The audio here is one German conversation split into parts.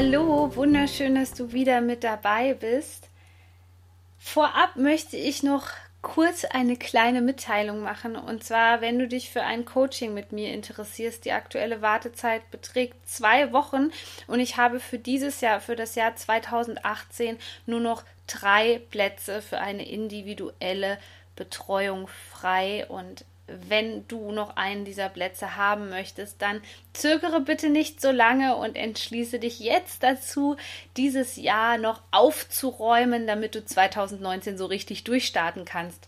Hallo, wunderschön, dass du wieder mit dabei bist. Vorab möchte ich noch kurz eine kleine Mitteilung machen. Und zwar, wenn du dich für ein Coaching mit mir interessierst, die aktuelle Wartezeit beträgt zwei Wochen und ich habe für dieses Jahr, für das Jahr 2018, nur noch drei Plätze für eine individuelle Betreuung frei und wenn du noch einen dieser Plätze haben möchtest, dann zögere bitte nicht so lange und entschließe dich jetzt dazu, dieses Jahr noch aufzuräumen, damit du 2019 so richtig durchstarten kannst.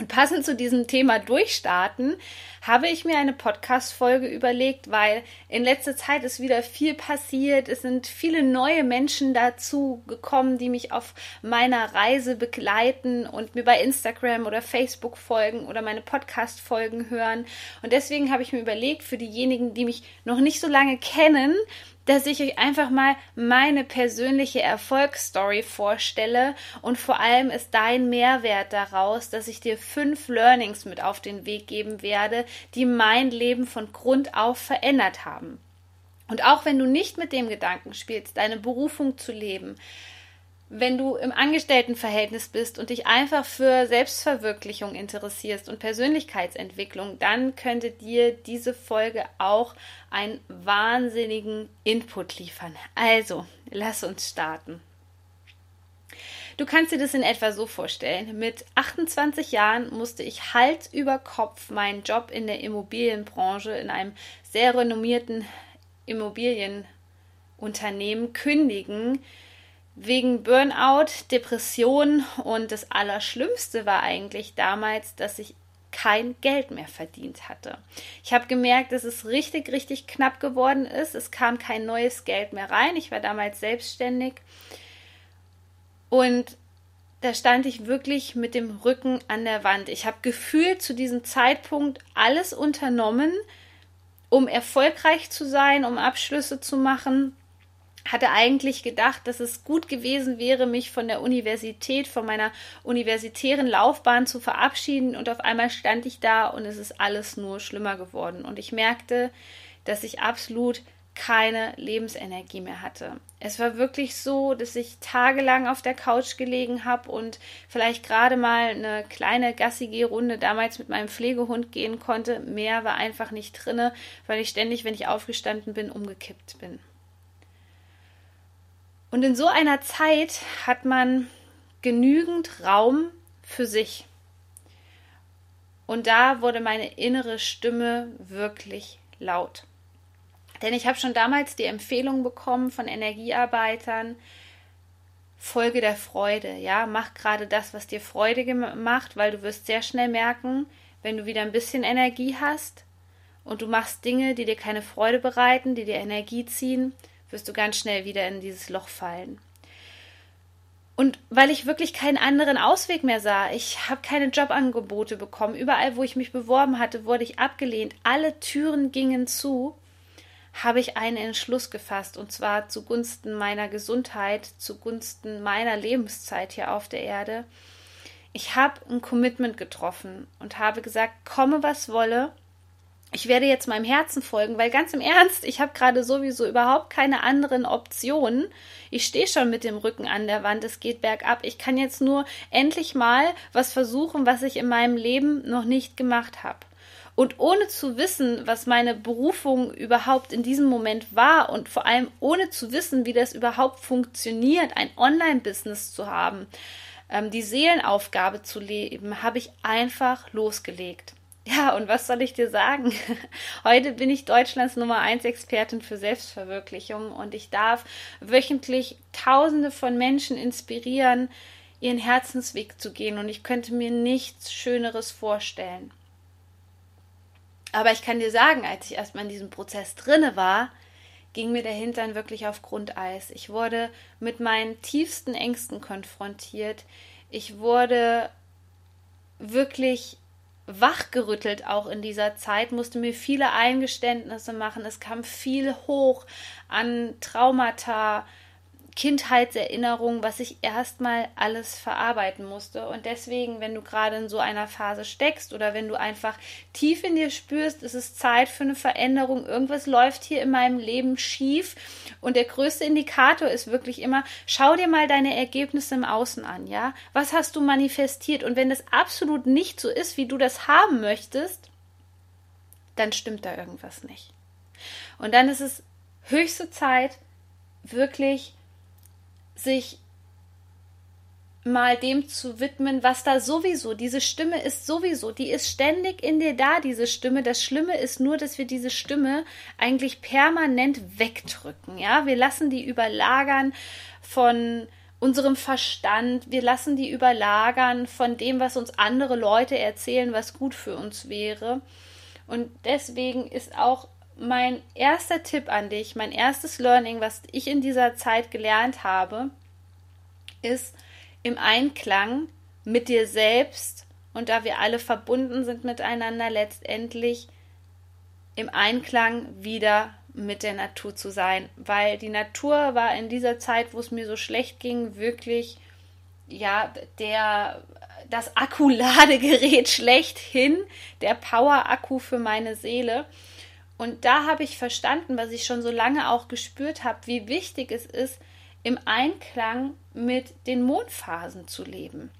Und passend zu diesem Thema Durchstarten habe ich mir eine Podcast-Folge überlegt, weil in letzter Zeit ist wieder viel passiert. Es sind viele neue Menschen dazu gekommen, die mich auf meiner Reise begleiten und mir bei Instagram oder Facebook folgen oder meine Podcast-Folgen hören. Und deswegen habe ich mir überlegt, für diejenigen, die mich noch nicht so lange kennen, dass ich euch einfach mal meine persönliche Erfolgsstory vorstelle und vor allem ist dein Mehrwert daraus, dass ich dir fünf Learnings mit auf den Weg geben werde, die mein Leben von Grund auf verändert haben. Und auch wenn du nicht mit dem Gedanken spielst, deine Berufung zu leben, wenn du im Angestelltenverhältnis bist und dich einfach für Selbstverwirklichung interessierst und Persönlichkeitsentwicklung, dann könnte dir diese Folge auch einen wahnsinnigen Input liefern. Also, lass uns starten. Du kannst dir das in etwa so vorstellen. Mit 28 Jahren musste ich Hals über Kopf meinen Job in der Immobilienbranche in einem sehr renommierten Immobilienunternehmen kündigen, wegen Burnout, Depression und das Allerschlimmste war eigentlich damals, dass ich kein Geld mehr verdient hatte. Ich habe gemerkt, dass es richtig, richtig knapp geworden ist. Es kam kein neues Geld mehr rein. Ich war damals selbstständig und da stand ich wirklich mit dem Rücken an der Wand. Ich habe gefühlt zu diesem Zeitpunkt alles unternommen, um erfolgreich zu sein, um Abschlüsse zu machen hatte eigentlich gedacht, dass es gut gewesen wäre, mich von der Universität, von meiner universitären Laufbahn zu verabschieden und auf einmal stand ich da und es ist alles nur schlimmer geworden und ich merkte, dass ich absolut keine Lebensenergie mehr hatte. Es war wirklich so, dass ich tagelang auf der Couch gelegen habe und vielleicht gerade mal eine kleine Gassi-Runde damals mit meinem Pflegehund gehen konnte. Mehr war einfach nicht drinne, weil ich ständig, wenn ich aufgestanden bin, umgekippt bin. Und in so einer Zeit hat man genügend Raum für sich. Und da wurde meine innere Stimme wirklich laut. Denn ich habe schon damals die Empfehlung bekommen von Energiearbeitern, Folge der Freude, ja, mach gerade das, was dir Freude macht, weil du wirst sehr schnell merken, wenn du wieder ein bisschen Energie hast und du machst Dinge, die dir keine Freude bereiten, die dir Energie ziehen, wirst du ganz schnell wieder in dieses Loch fallen. Und weil ich wirklich keinen anderen Ausweg mehr sah, ich habe keine Jobangebote bekommen, überall, wo ich mich beworben hatte, wurde ich abgelehnt, alle Türen gingen zu, habe ich einen Entschluss gefasst, und zwar zugunsten meiner Gesundheit, zugunsten meiner Lebenszeit hier auf der Erde. Ich habe ein Commitment getroffen und habe gesagt, komme was wolle, ich werde jetzt meinem Herzen folgen, weil ganz im Ernst, ich habe gerade sowieso überhaupt keine anderen Optionen. Ich stehe schon mit dem Rücken an der Wand, es geht bergab. Ich kann jetzt nur endlich mal was versuchen, was ich in meinem Leben noch nicht gemacht habe. Und ohne zu wissen, was meine Berufung überhaupt in diesem Moment war und vor allem ohne zu wissen, wie das überhaupt funktioniert, ein Online-Business zu haben, ähm, die Seelenaufgabe zu leben, habe ich einfach losgelegt. Ja, und was soll ich dir sagen? Heute bin ich Deutschlands Nummer 1 Expertin für Selbstverwirklichung und ich darf wöchentlich Tausende von Menschen inspirieren, ihren Herzensweg zu gehen und ich könnte mir nichts Schöneres vorstellen. Aber ich kann dir sagen, als ich erstmal in diesem Prozess drinne war, ging mir der Hintern wirklich auf Grundeis. Ich wurde mit meinen tiefsten Ängsten konfrontiert. Ich wurde wirklich wachgerüttelt auch in dieser Zeit, musste mir viele Eingeständnisse machen. Es kam viel hoch an Traumata, Kindheitserinnerungen, was ich erstmal alles verarbeiten musste. Und deswegen, wenn du gerade in so einer Phase steckst oder wenn du einfach tief in dir spürst, es ist Zeit für eine Veränderung, irgendwas läuft hier in meinem Leben schief. Und der größte Indikator ist wirklich immer, schau dir mal deine Ergebnisse im Außen an, ja? Was hast du manifestiert? Und wenn das absolut nicht so ist, wie du das haben möchtest, dann stimmt da irgendwas nicht. Und dann ist es höchste Zeit, wirklich sich mal dem zu widmen, was da sowieso, diese Stimme ist sowieso, die ist ständig in dir da, diese Stimme. Das Schlimme ist nur, dass wir diese Stimme eigentlich permanent wegdrücken, ja. Wir lassen die überlagern von unserem Verstand, wir lassen die überlagern von dem, was uns andere Leute erzählen, was gut für uns wäre. Und deswegen ist auch mein erster Tipp an dich, mein erstes Learning, was ich in dieser Zeit gelernt habe, ist im Einklang mit dir selbst und da wir alle verbunden sind miteinander, letztendlich im Einklang wieder mit der Natur zu sein, weil die Natur war in dieser Zeit, wo es mir so schlecht ging, wirklich ja der das Akkuladegerät schlechthin, der Power-Akku für meine Seele. Und da habe ich verstanden, was ich schon so lange auch gespürt habe, wie wichtig es ist, im Einklang mit den Mondphasen zu leben.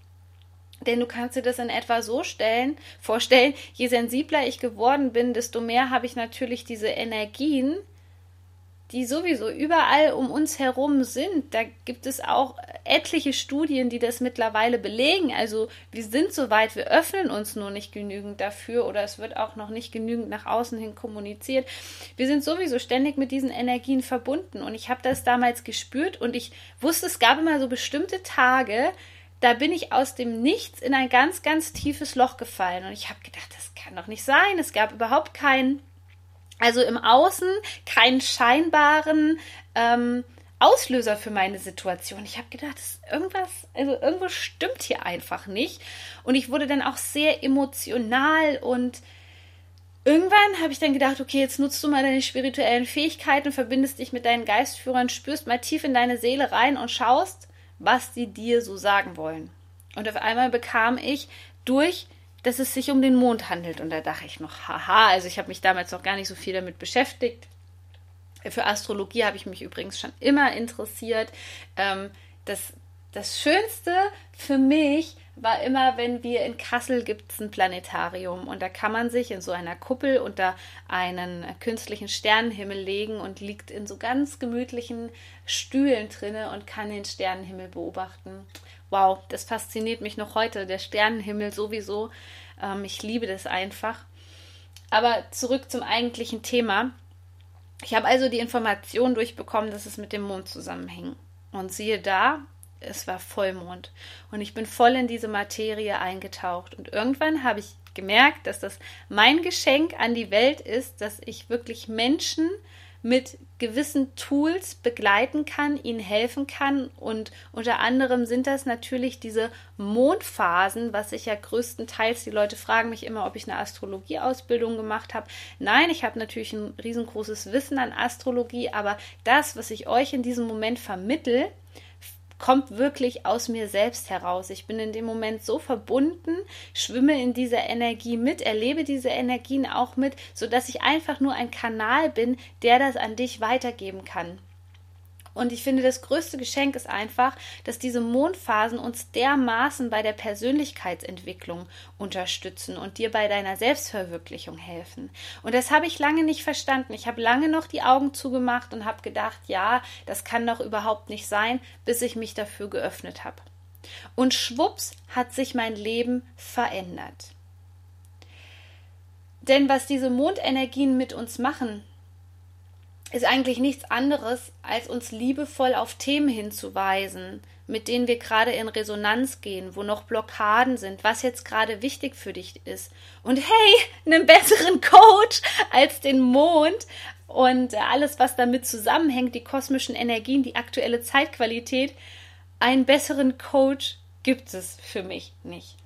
Denn du kannst dir das in etwa so stellen, vorstellen, je sensibler ich geworden bin, desto mehr habe ich natürlich diese Energien, die sowieso überall um uns herum sind. Da gibt es auch etliche Studien, die das mittlerweile belegen. Also wir sind soweit, wir öffnen uns nur nicht genügend dafür oder es wird auch noch nicht genügend nach außen hin kommuniziert. Wir sind sowieso ständig mit diesen Energien verbunden und ich habe das damals gespürt und ich wusste, es gab immer so bestimmte Tage, da bin ich aus dem Nichts in ein ganz, ganz tiefes Loch gefallen und ich habe gedacht, das kann doch nicht sein. Es gab überhaupt keinen also im Außen keinen scheinbaren ähm, Auslöser für meine Situation. Ich habe gedacht, irgendwas, also irgendwas stimmt hier einfach nicht. Und ich wurde dann auch sehr emotional und irgendwann habe ich dann gedacht, okay, jetzt nutzt du mal deine spirituellen Fähigkeiten, verbindest dich mit deinen Geistführern, spürst mal tief in deine Seele rein und schaust, was die dir so sagen wollen. Und auf einmal bekam ich durch dass es sich um den Mond handelt. Und da dachte ich noch, haha, also ich habe mich damals noch gar nicht so viel damit beschäftigt. Für Astrologie habe ich mich übrigens schon immer interessiert. Ähm, das, das Schönste für mich war immer, wenn wir in Kassel gibt es ein Planetarium und da kann man sich in so einer Kuppel unter einen künstlichen Sternenhimmel legen und liegt in so ganz gemütlichen Stühlen drinne und kann den Sternenhimmel beobachten wow, das fasziniert mich noch heute, der Sternenhimmel sowieso. Ähm, ich liebe das einfach. Aber zurück zum eigentlichen Thema. Ich habe also die Information durchbekommen, dass es mit dem Mond zusammenhängt. Und siehe da, es war Vollmond. Und ich bin voll in diese Materie eingetaucht. Und irgendwann habe ich gemerkt, dass das mein Geschenk an die Welt ist, dass ich wirklich Menschen mit gewissen Tools begleiten kann, ihnen helfen kann. Und unter anderem sind das natürlich diese Mondphasen, was ich ja größtenteils, die Leute fragen mich immer, ob ich eine Astrologieausbildung gemacht habe. Nein, ich habe natürlich ein riesengroßes Wissen an Astrologie, aber das, was ich euch in diesem Moment vermittel, kommt wirklich aus mir selbst heraus. Ich bin in dem Moment so verbunden, schwimme in dieser Energie mit, erlebe diese Energien auch mit, sodass ich einfach nur ein Kanal bin, der das an dich weitergeben kann. Und ich finde, das größte Geschenk ist einfach, dass diese Mondphasen uns dermaßen bei der Persönlichkeitsentwicklung unterstützen und dir bei deiner Selbstverwirklichung helfen. Und das habe ich lange nicht verstanden. Ich habe lange noch die Augen zugemacht und habe gedacht, ja, das kann doch überhaupt nicht sein, bis ich mich dafür geöffnet habe. Und schwupps hat sich mein Leben verändert. Denn was diese Mondenergien mit uns machen, ist eigentlich nichts anderes, als uns liebevoll auf Themen hinzuweisen, mit denen wir gerade in Resonanz gehen, wo noch Blockaden sind, was jetzt gerade wichtig für dich ist. Und hey, einen besseren Coach als den Mond und alles, was damit zusammenhängt, die kosmischen Energien, die aktuelle Zeitqualität, einen besseren Coach gibt es für mich nicht.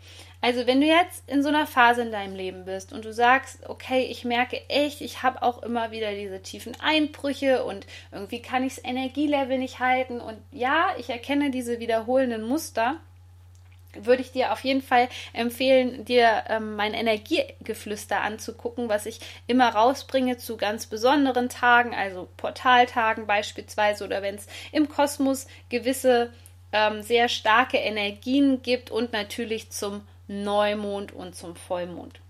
Also wenn du jetzt in so einer Phase in deinem Leben bist und du sagst, okay, ich merke echt, ich habe auch immer wieder diese tiefen Einbrüche und irgendwie kann ich das Energielevel nicht halten und ja, ich erkenne diese wiederholenden Muster, würde ich dir auf jeden Fall empfehlen, dir ähm, mein Energiegeflüster anzugucken, was ich immer rausbringe zu ganz besonderen Tagen, also Portaltagen beispielsweise oder wenn es im Kosmos gewisse ähm, sehr starke Energien gibt und natürlich zum Neumond und zum Vollmond.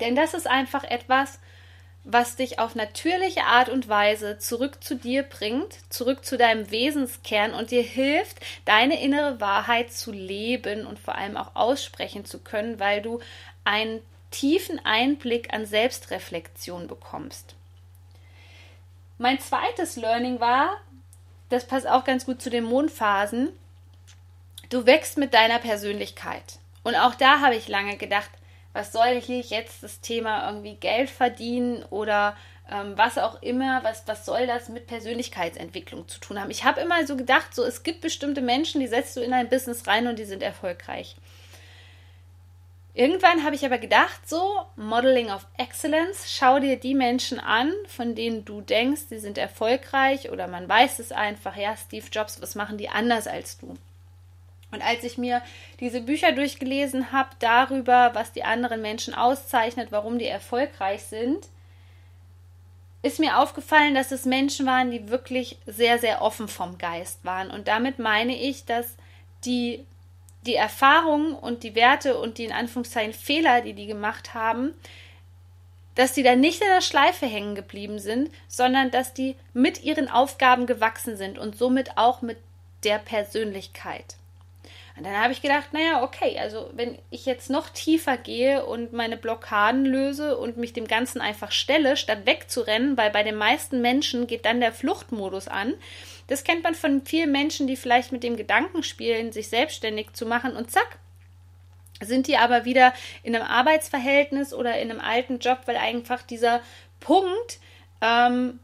Denn das ist einfach etwas, was dich auf natürliche Art und Weise zurück zu dir bringt, zurück zu deinem Wesenskern und dir hilft, deine innere Wahrheit zu leben und vor allem auch aussprechen zu können, weil du einen tiefen Einblick an Selbstreflexion bekommst. Mein zweites Learning war, das passt auch ganz gut zu den Mondphasen, du wächst mit deiner Persönlichkeit. Und auch da habe ich lange gedacht, was soll hier jetzt das Thema irgendwie Geld verdienen oder ähm, was auch immer, was, was soll das mit Persönlichkeitsentwicklung zu tun haben? Ich habe immer so gedacht, so es gibt bestimmte Menschen, die setzt du in ein Business rein und die sind erfolgreich. Irgendwann habe ich aber gedacht, so Modeling of Excellence, schau dir die Menschen an, von denen du denkst, die sind erfolgreich oder man weiß es einfach, ja, Steve Jobs, was machen die anders als du? Und als ich mir diese Bücher durchgelesen habe darüber, was die anderen Menschen auszeichnet, warum die erfolgreich sind, ist mir aufgefallen, dass es Menschen waren, die wirklich sehr, sehr offen vom Geist waren. Und damit meine ich, dass die, die Erfahrungen und die Werte und die in Anführungszeichen Fehler, die die gemacht haben, dass die da nicht in der Schleife hängen geblieben sind, sondern dass die mit ihren Aufgaben gewachsen sind und somit auch mit der Persönlichkeit. Und dann habe ich gedacht, naja, okay, also wenn ich jetzt noch tiefer gehe und meine Blockaden löse und mich dem Ganzen einfach stelle, statt wegzurennen, weil bei den meisten Menschen geht dann der Fluchtmodus an. Das kennt man von vielen Menschen, die vielleicht mit dem Gedanken spielen, sich selbstständig zu machen und zack, sind die aber wieder in einem Arbeitsverhältnis oder in einem alten Job, weil einfach dieser Punkt, ähm,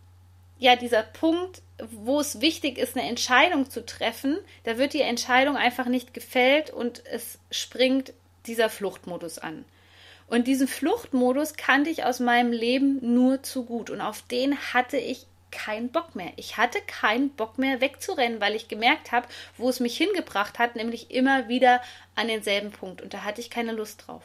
ja, dieser Punkt wo es wichtig ist, eine Entscheidung zu treffen, da wird die Entscheidung einfach nicht gefällt und es springt dieser Fluchtmodus an. Und diesen Fluchtmodus kannte ich aus meinem Leben nur zu gut und auf den hatte ich keinen Bock mehr. Ich hatte keinen Bock mehr wegzurennen, weil ich gemerkt habe, wo es mich hingebracht hat, nämlich immer wieder an denselben Punkt und da hatte ich keine Lust drauf.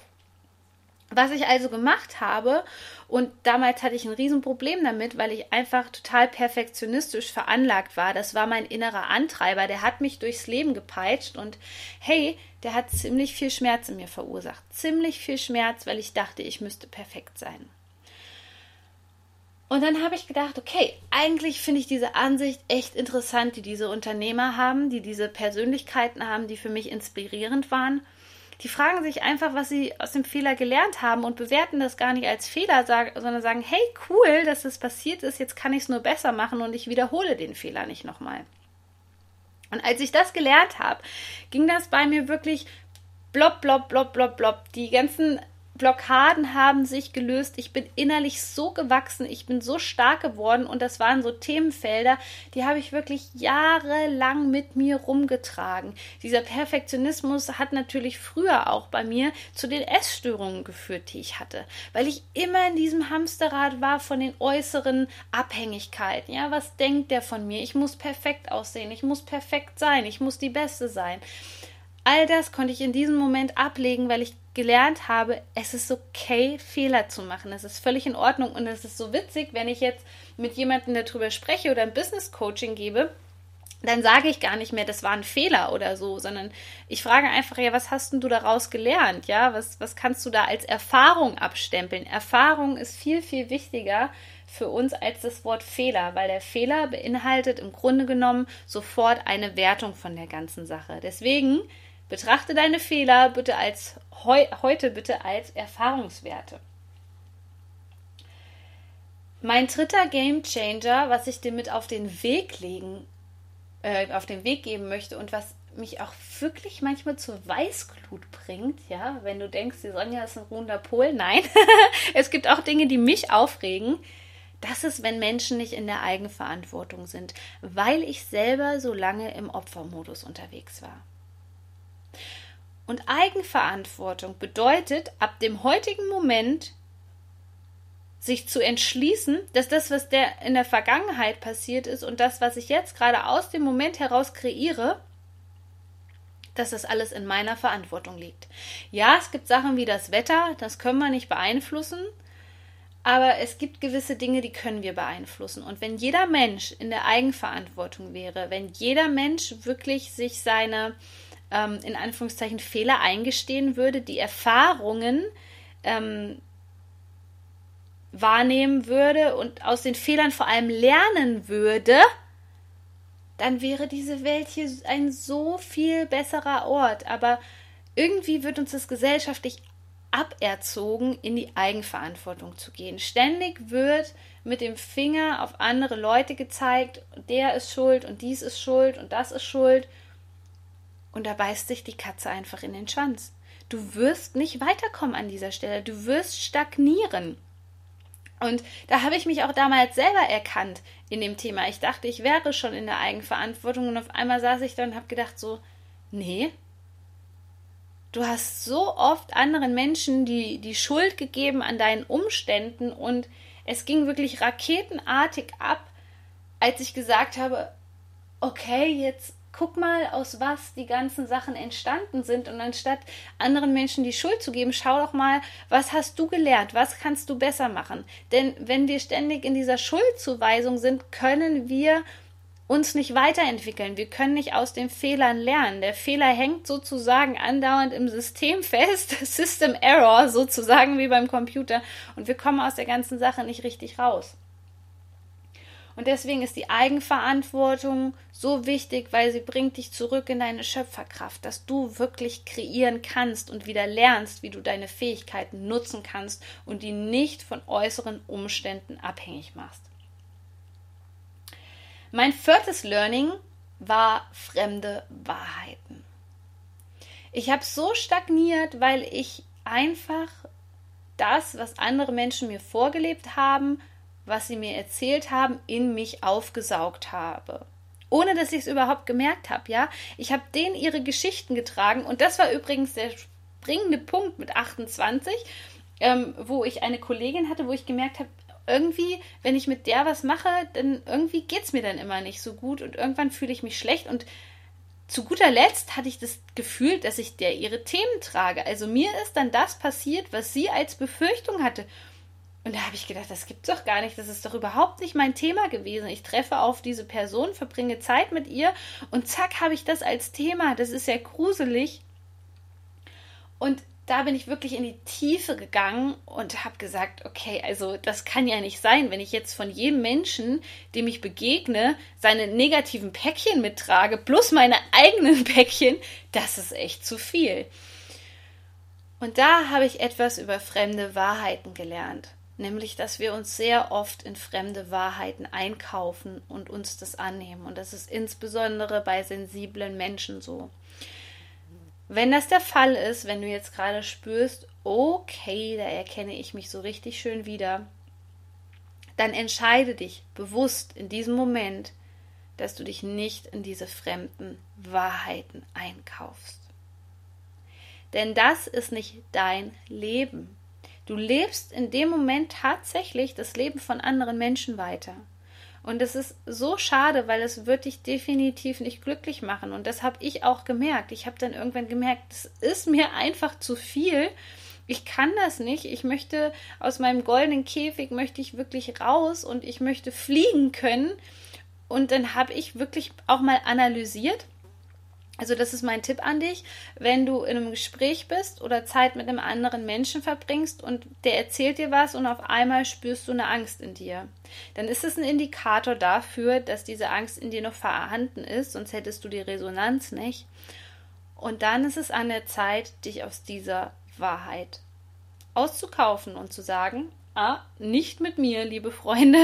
Was ich also gemacht habe, und damals hatte ich ein Riesenproblem damit, weil ich einfach total perfektionistisch veranlagt war. Das war mein innerer Antreiber, der hat mich durchs Leben gepeitscht und hey, der hat ziemlich viel Schmerz in mir verursacht. Ziemlich viel Schmerz, weil ich dachte, ich müsste perfekt sein. Und dann habe ich gedacht, okay, eigentlich finde ich diese Ansicht echt interessant, die diese Unternehmer haben, die diese Persönlichkeiten haben, die für mich inspirierend waren. Die fragen sich einfach, was sie aus dem Fehler gelernt haben und bewerten das gar nicht als Fehler, sondern sagen, hey, cool, dass das passiert ist, jetzt kann ich es nur besser machen und ich wiederhole den Fehler nicht nochmal. Und als ich das gelernt habe, ging das bei mir wirklich blob, blob, blob, blob, blob. Die ganzen Blockaden haben sich gelöst. Ich bin innerlich so gewachsen, ich bin so stark geworden und das waren so Themenfelder, die habe ich wirklich jahrelang mit mir rumgetragen. Dieser Perfektionismus hat natürlich früher auch bei mir zu den Essstörungen geführt, die ich hatte, weil ich immer in diesem Hamsterrad war von den äußeren Abhängigkeiten. Ja, was denkt der von mir? Ich muss perfekt aussehen, ich muss perfekt sein, ich muss die Beste sein. All das konnte ich in diesem Moment ablegen, weil ich gelernt habe, es ist okay, Fehler zu machen. Es ist völlig in Ordnung und es ist so witzig, wenn ich jetzt mit jemandem darüber spreche oder ein Business Coaching gebe, dann sage ich gar nicht mehr, das war ein Fehler oder so, sondern ich frage einfach, ja, was hast denn du daraus gelernt? Ja, was, was kannst du da als Erfahrung abstempeln? Erfahrung ist viel, viel wichtiger für uns als das Wort Fehler, weil der Fehler beinhaltet im Grunde genommen sofort eine Wertung von der ganzen Sache. Deswegen Betrachte deine Fehler bitte als heu, heute bitte als Erfahrungswerte. Mein dritter Game Changer, was ich dir mit auf den Weg legen, äh, auf den Weg geben möchte und was mich auch wirklich manchmal zur Weißglut bringt, ja, wenn du denkst, die Sonja ist ein ruhender Pol. Nein, es gibt auch Dinge, die mich aufregen. Das ist, wenn Menschen nicht in der Eigenverantwortung sind, weil ich selber so lange im Opfermodus unterwegs war. Und Eigenverantwortung bedeutet, ab dem heutigen Moment sich zu entschließen, dass das, was der in der Vergangenheit passiert ist und das, was ich jetzt gerade aus dem Moment heraus kreiere, dass das alles in meiner Verantwortung liegt. Ja, es gibt Sachen wie das Wetter, das können wir nicht beeinflussen, aber es gibt gewisse Dinge, die können wir beeinflussen. Und wenn jeder Mensch in der Eigenverantwortung wäre, wenn jeder Mensch wirklich sich seine ähm, in Anführungszeichen Fehler eingestehen würde, die Erfahrungen ähm, wahrnehmen würde und aus den Fehlern vor allem lernen würde, dann wäre diese Welt hier ein so viel besserer Ort. Aber irgendwie wird uns das gesellschaftlich aberzogen, in die Eigenverantwortung zu gehen. Ständig wird mit dem Finger auf andere Leute gezeigt, der ist schuld und dies ist schuld und das ist schuld. Und da beißt sich die Katze einfach in den Schwanz. Du wirst nicht weiterkommen an dieser Stelle. Du wirst stagnieren. Und da habe ich mich auch damals selber erkannt in dem Thema. Ich dachte, ich wäre schon in der Eigenverantwortung und auf einmal saß ich da und habe gedacht so, nee, du hast so oft anderen Menschen die, die Schuld gegeben an deinen Umständen und es ging wirklich raketenartig ab, als ich gesagt habe, okay, jetzt guck mal, aus was die ganzen Sachen entstanden sind. Und anstatt anderen Menschen die Schuld zu geben, schau doch mal, was hast du gelernt? Was kannst du besser machen? Denn wenn wir ständig in dieser Schuldzuweisung sind, können wir uns nicht weiterentwickeln. Wir können nicht aus den Fehlern lernen. Der Fehler hängt sozusagen andauernd im System fest. System Error sozusagen wie beim Computer. Und wir kommen aus der ganzen Sache nicht richtig raus. Und deswegen ist die Eigenverantwortung so wichtig, weil sie bringt dich zurück in deine Schöpferkraft, dass du wirklich kreieren kannst und wieder lernst, wie du deine Fähigkeiten nutzen kannst und die nicht von äußeren Umständen abhängig machst. Mein viertes Learning war fremde Wahrheiten. Ich habe so stagniert, weil ich einfach das, was andere Menschen mir vorgelebt haben, was sie mir erzählt haben, in mich aufgesaugt habe. Ohne dass ich es überhaupt gemerkt habe, ja. Ich habe denen ihre Geschichten getragen und das war übrigens der springende Punkt mit 28, ähm, wo ich eine Kollegin hatte, wo ich gemerkt habe, irgendwie, wenn ich mit der was mache, dann irgendwie geht es mir dann immer nicht so gut und irgendwann fühle ich mich schlecht und zu guter Letzt hatte ich das Gefühl, dass ich der ihre Themen trage. Also mir ist dann das passiert, was sie als Befürchtung hatte. Und da habe ich gedacht, das gibt's doch gar nicht. Das ist doch überhaupt nicht mein Thema gewesen. Ich treffe auf diese Person, verbringe Zeit mit ihr und zack habe ich das als Thema. Das ist ja gruselig. Und da bin ich wirklich in die Tiefe gegangen und habe gesagt, okay, also das kann ja nicht sein, wenn ich jetzt von jedem Menschen, dem ich begegne, seine negativen Päckchen mittrage, plus meine eigenen Päckchen, das ist echt zu viel. Und da habe ich etwas über fremde Wahrheiten gelernt nämlich dass wir uns sehr oft in fremde Wahrheiten einkaufen und uns das annehmen. Und das ist insbesondere bei sensiblen Menschen so. Wenn das der Fall ist, wenn du jetzt gerade spürst, okay, da erkenne ich mich so richtig schön wieder, dann entscheide dich bewusst in diesem Moment, dass du dich nicht in diese fremden Wahrheiten einkaufst. Denn das ist nicht dein Leben. Du lebst in dem Moment tatsächlich das Leben von anderen Menschen weiter. Und es ist so schade, weil es wird dich definitiv nicht glücklich machen. Und das habe ich auch gemerkt. Ich habe dann irgendwann gemerkt, es ist mir einfach zu viel. Ich kann das nicht. Ich möchte aus meinem goldenen Käfig möchte ich wirklich raus und ich möchte fliegen können. Und dann habe ich wirklich auch mal analysiert, also das ist mein Tipp an dich, wenn du in einem Gespräch bist oder Zeit mit einem anderen Menschen verbringst und der erzählt dir was und auf einmal spürst du eine Angst in dir, dann ist es ein Indikator dafür, dass diese Angst in dir noch vorhanden ist, sonst hättest du die Resonanz nicht. Und dann ist es an der Zeit, dich aus dieser Wahrheit auszukaufen und zu sagen, ah, nicht mit mir, liebe Freunde.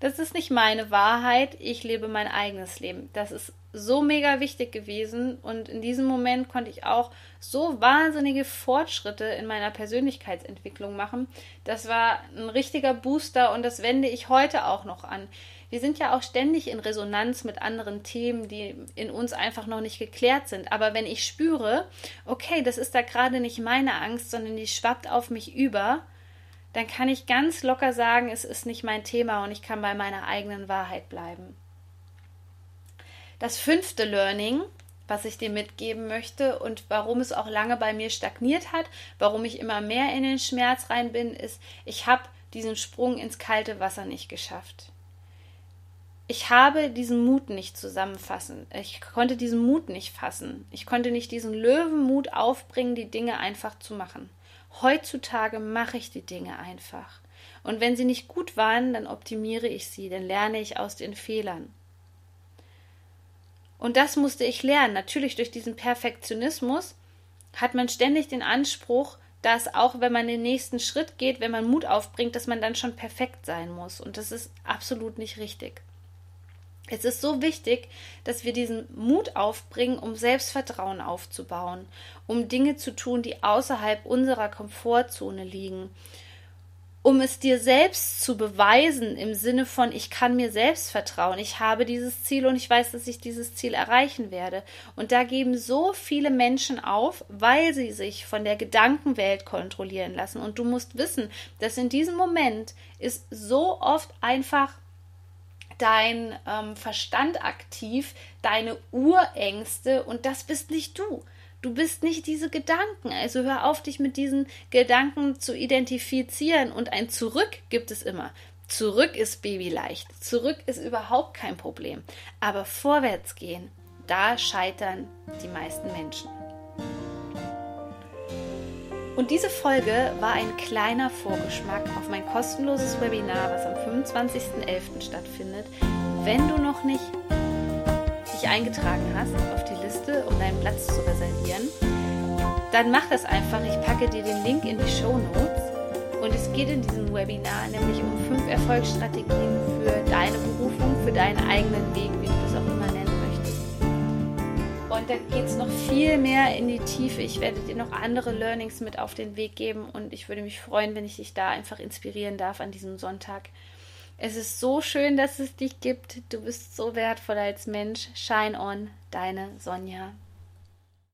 Das ist nicht meine Wahrheit. Ich lebe mein eigenes Leben. Das ist so mega wichtig gewesen und in diesem Moment konnte ich auch so wahnsinnige Fortschritte in meiner Persönlichkeitsentwicklung machen. Das war ein richtiger Booster und das wende ich heute auch noch an. Wir sind ja auch ständig in Resonanz mit anderen Themen, die in uns einfach noch nicht geklärt sind. Aber wenn ich spüre, okay, das ist da gerade nicht meine Angst, sondern die schwappt auf mich über, dann kann ich ganz locker sagen, es ist nicht mein Thema und ich kann bei meiner eigenen Wahrheit bleiben. Das fünfte Learning, was ich dir mitgeben möchte und warum es auch lange bei mir stagniert hat, warum ich immer mehr in den Schmerz rein bin, ist, ich habe diesen Sprung ins kalte Wasser nicht geschafft. Ich habe diesen Mut nicht zusammenfassen. Ich konnte diesen Mut nicht fassen. Ich konnte nicht diesen Löwenmut aufbringen, die Dinge einfach zu machen. Heutzutage mache ich die Dinge einfach. Und wenn sie nicht gut waren, dann optimiere ich sie, dann lerne ich aus den Fehlern. Und das musste ich lernen. Natürlich durch diesen Perfektionismus hat man ständig den Anspruch, dass auch wenn man den nächsten Schritt geht, wenn man Mut aufbringt, dass man dann schon perfekt sein muss. Und das ist absolut nicht richtig. Es ist so wichtig, dass wir diesen Mut aufbringen, um Selbstvertrauen aufzubauen, um Dinge zu tun, die außerhalb unserer Komfortzone liegen um es dir selbst zu beweisen im Sinne von, ich kann mir selbst vertrauen, ich habe dieses Ziel und ich weiß, dass ich dieses Ziel erreichen werde. Und da geben so viele Menschen auf, weil sie sich von der Gedankenwelt kontrollieren lassen. Und du musst wissen, dass in diesem Moment ist so oft einfach dein ähm, Verstand aktiv, deine Urängste und das bist nicht du. Du bist nicht diese Gedanken. Also hör auf, dich mit diesen Gedanken zu identifizieren. Und ein Zurück gibt es immer. Zurück ist babyleicht. Zurück ist überhaupt kein Problem. Aber vorwärts gehen, da scheitern die meisten Menschen. Und diese Folge war ein kleiner Vorgeschmack auf mein kostenloses Webinar, was am 25.11. stattfindet. Wenn du noch nicht dich eingetragen hast auf die Liste, um deinen Platz zu reservieren, dann mach das einfach. Ich packe dir den Link in die Show Notes. Und es geht in diesem Webinar nämlich um fünf Erfolgsstrategien für deine Berufung, für deinen eigenen Weg, wie du das auch immer. Und da geht es noch viel mehr in die Tiefe. Ich werde dir noch andere Learnings mit auf den Weg geben und ich würde mich freuen, wenn ich dich da einfach inspirieren darf an diesem Sonntag. Es ist so schön, dass es dich gibt. Du bist so wertvoll als Mensch. Shine on, deine Sonja.